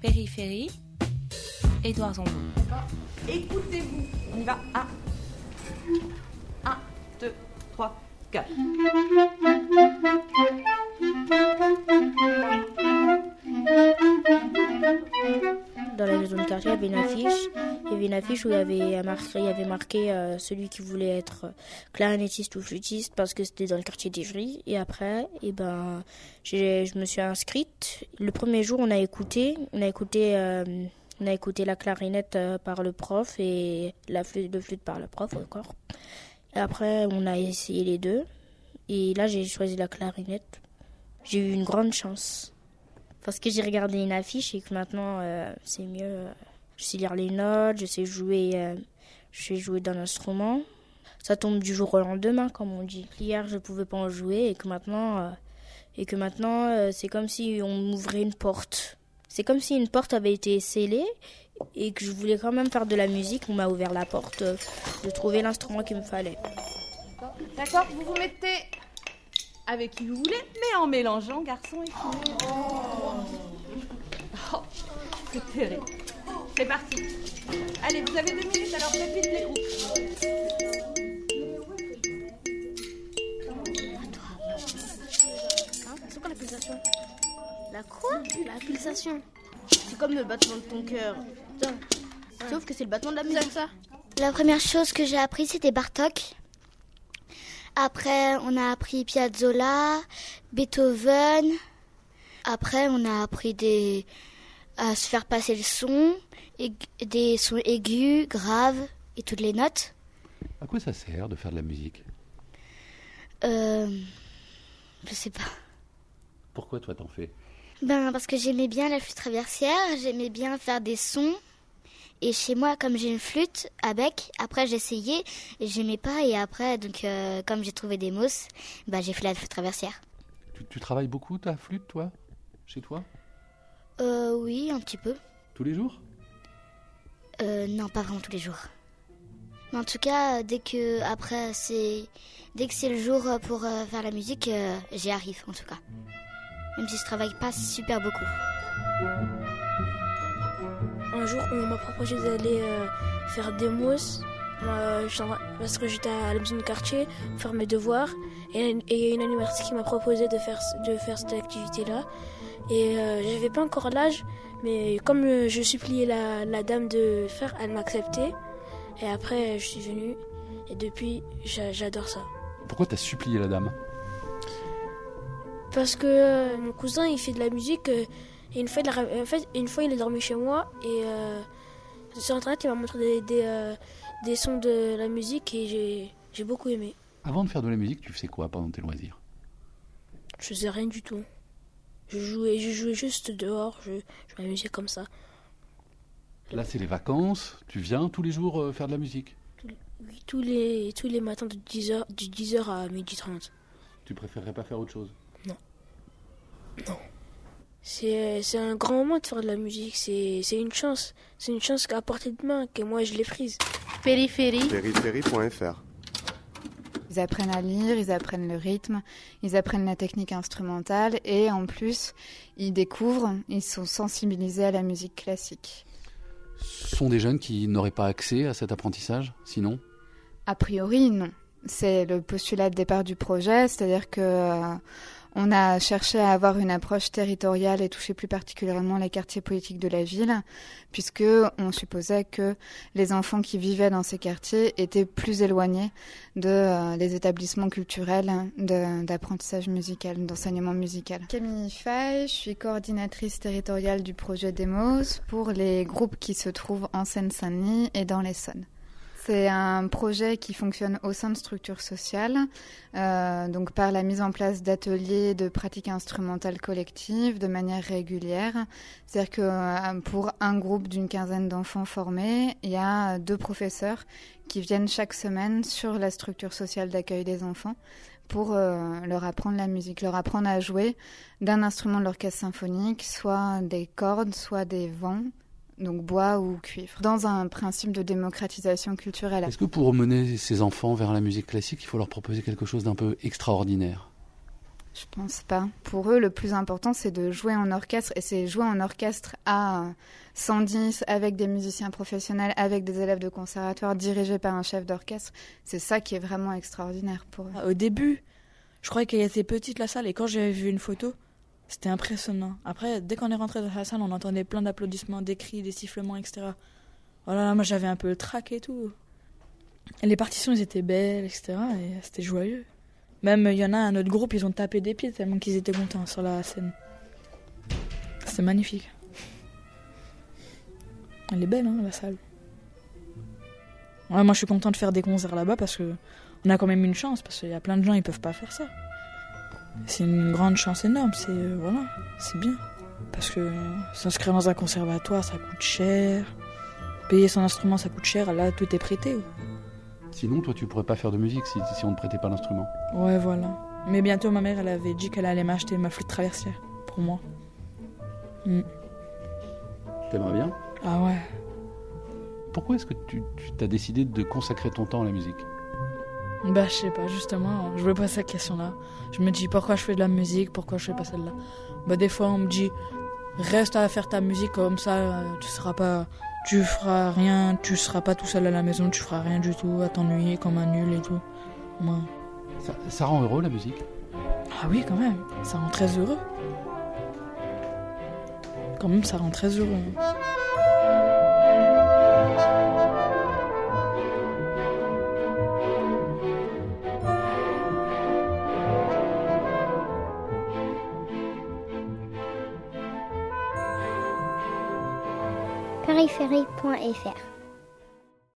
Périphérie, Édouard Zambo. Écoutez-vous. On y va. 1, 1, 2, 3, 4. Dans la maison de quartier, il y avait une affiche. Il y avait une affiche où il y avait marqué, euh, celui qui voulait être clarinettiste ou flûtiste parce que c'était dans le quartier d'Ivry. Et après, et ben, j'ai- je me suis inscrite. Le premier jour, on a écouté, on a écouté, euh, on a écouté la clarinette euh, par le prof et la flûte, flûte par le prof encore. Et après, on a essayé les deux. Et là, j'ai choisi la clarinette. J'ai eu une grande chance. Parce que j'ai regardé une affiche et que maintenant euh, c'est mieux. Je sais lire les notes, je sais jouer, euh, je sais jouer d'un instrument. Ça tombe du jour au lendemain, comme on dit. Hier, je pouvais pas en jouer et que maintenant, euh, et que maintenant, euh, c'est comme si on m'ouvrait une porte. C'est comme si une porte avait été scellée et que je voulais quand même faire de la musique. On m'a ouvert la porte de trouver l'instrument qu'il me fallait. D'accord Vous vous mettez avec qui vous voulez, mais en mélangeant garçon et fille. Oh, c'est terrible. C'est parti. Allez, vous avez deux minutes, alors vite les groupes. C'est quoi la pulsation? La quoi? La pulsation. C'est comme le battement de ton cœur. Putain. Sauf que c'est le battement de la musique. ça. La première chose que j'ai appris, c'était Bartok. Après, on a appris Piazzolla, Beethoven. Après, on a appris des... à se faire passer le son, des sons aigus, graves et toutes les notes. À quoi ça sert de faire de la musique? Euh... Je sais pas. Pourquoi toi t'en fais? Ben, parce que j'aimais bien la flûte traversière, j'aimais bien faire des sons. Et chez moi, comme j'ai une flûte à bec, après essayé et j'aimais pas. Et après, donc, euh, comme j'ai trouvé des mousses, ben, j'ai fait la flûte traversière. tu, tu travailles beaucoup ta flûte, toi? Chez toi? Euh, oui, un petit peu. Tous les jours? Euh, non, pas vraiment tous les jours. Mais en tout cas, dès que après c'est dès que c'est le jour euh, pour euh, faire la musique, euh, j'y arrive en tout cas. Même si je travaille pas super beaucoup. Un jour, on m'a proposé d'aller euh, faire des mousses euh, parce que j'étais à la maison de quartier faire mes devoirs et et il y a une animatrice qui m'a proposé de faire de faire cette activité là et euh, j'avais pas encore l'âge mais comme euh, je suppliais la, la dame de faire elle m'a accepté et après je suis venue et depuis j'a- j'adore ça Pourquoi t'as supplié la dame? Parce que euh, mon cousin il fait de la musique euh, et une fois, il a- en fait, une fois il est dormi chez moi et euh, sur internet il m'a montré des, des, des sons de la musique et j'ai, j'ai beaucoup aimé. Avant de faire de la musique, tu faisais quoi pendant tes loisirs? Je faisais rien du tout. Je jouais, je jouais juste dehors, je, je m'amusais comme ça. Là, c'est les vacances. Tu viens tous les jours euh, faire de la musique? Oui, tous les, tous les matins de 10h, de 10h à 12h30. Tu préférerais pas faire autre chose? C'est, c'est un grand moment de faire de la musique, c'est, c'est une chance. C'est une chance qu'à portée de main, que moi je l'ai prise. Périphérie. Périphérie.fr Ils apprennent à lire, ils apprennent le rythme, ils apprennent la technique instrumentale et en plus, ils découvrent, ils sont sensibilisés à la musique classique. Ce sont des jeunes qui n'auraient pas accès à cet apprentissage, sinon? A priori, non. C'est le postulat de départ du projet, c'est-à-dire que euh, on a cherché à avoir une approche territoriale et toucher plus particulièrement les quartiers politiques de la ville, puisque on supposait que les enfants qui vivaient dans ces quartiers étaient plus éloignés de euh, établissements culturels d'apprentissage musical, d'enseignement musical. Camille Fay, je suis coordinatrice territoriale du projet Demos pour les groupes qui se trouvent en Seine-Saint-Denis et dans l'Essonne. C'est un projet qui fonctionne au sein de structures sociales, euh, donc par la mise en place d'ateliers de pratiques instrumentales collectives de manière régulière. C'est-à-dire que euh, pour un groupe d'une quinzaine d'enfants formés, il y a deux professeurs qui viennent chaque semaine sur la structure sociale d'accueil des enfants pour euh, leur apprendre la musique, leur apprendre à jouer d'un instrument de l'orchestre symphonique, soit des cordes, soit des vents, donc bois ou cuivre, dans un principe de démocratisation culturelle. Est-ce que pour mener ces enfants vers la musique classique, il faut leur proposer quelque chose d'un peu extraordinaire? Je pense pas. Pour eux, le plus important, c'est de jouer en orchestre. Et c'est jouer en orchestre à 110, avec des musiciens professionnels, avec des élèves de conservatoire, dirigés par un chef d'orchestre. C'est ça qui est vraiment extraordinaire pour eux. Au début, je croyais qu'elle était petite la salle. Et quand j'avais vu une photo, c'était impressionnant. Après, dès qu'on est rentré dans la salle, on entendait plein d'applaudissements, des cris, des sifflements, etc. Voilà, moi j'avais un peu le trac et tout. Et les partitions, elles étaient belles, etc. Et c'était joyeux. Même, il y en a un autre groupe, ils ont tapé des pieds tellement qu'ils étaient contents sur la scène. C'était magnifique. Elle est belle, hein, la salle. Ouais, moi, je suis content de faire des concerts là-bas parce que on a quand même une chance, parce qu'il y a plein de gens, ils peuvent pas faire ça. C'est une grande chance énorme, c'est euh, voilà, c'est bien. Parce que s'inscrire dans un conservatoire, ça coûte cher. Payer son instrument, ça coûte cher. Là, tout est prêté. Sinon, toi, tu pourrais pas faire de musique si, si on ne prêtait pas l'instrument. Ouais, voilà. Mais bientôt, ma mère, elle avait dit qu'elle allait m'acheter ma flûte traversière pour moi. Mm. T'aimerais bien? Ah ouais. Pourquoi est-ce que tu tu as décidé de consacrer ton temps à la musique? Bah, je sais pas, justement, je me pose cette question-là. Je me dis pourquoi je fais de la musique, pourquoi je fais pas celle-là? Bah, des fois, on me dit reste à faire ta musique comme ça, euh, tu seras pas. Tu feras rien, tu seras pas tout seul à la maison, tu feras rien du tout, à t'ennuyer comme un nul et tout. Moi. ça, ça rend heureux la musique? Ah oui, quand même, ça rend très heureux. Quand même, ça rend très heureux. périphérie.fr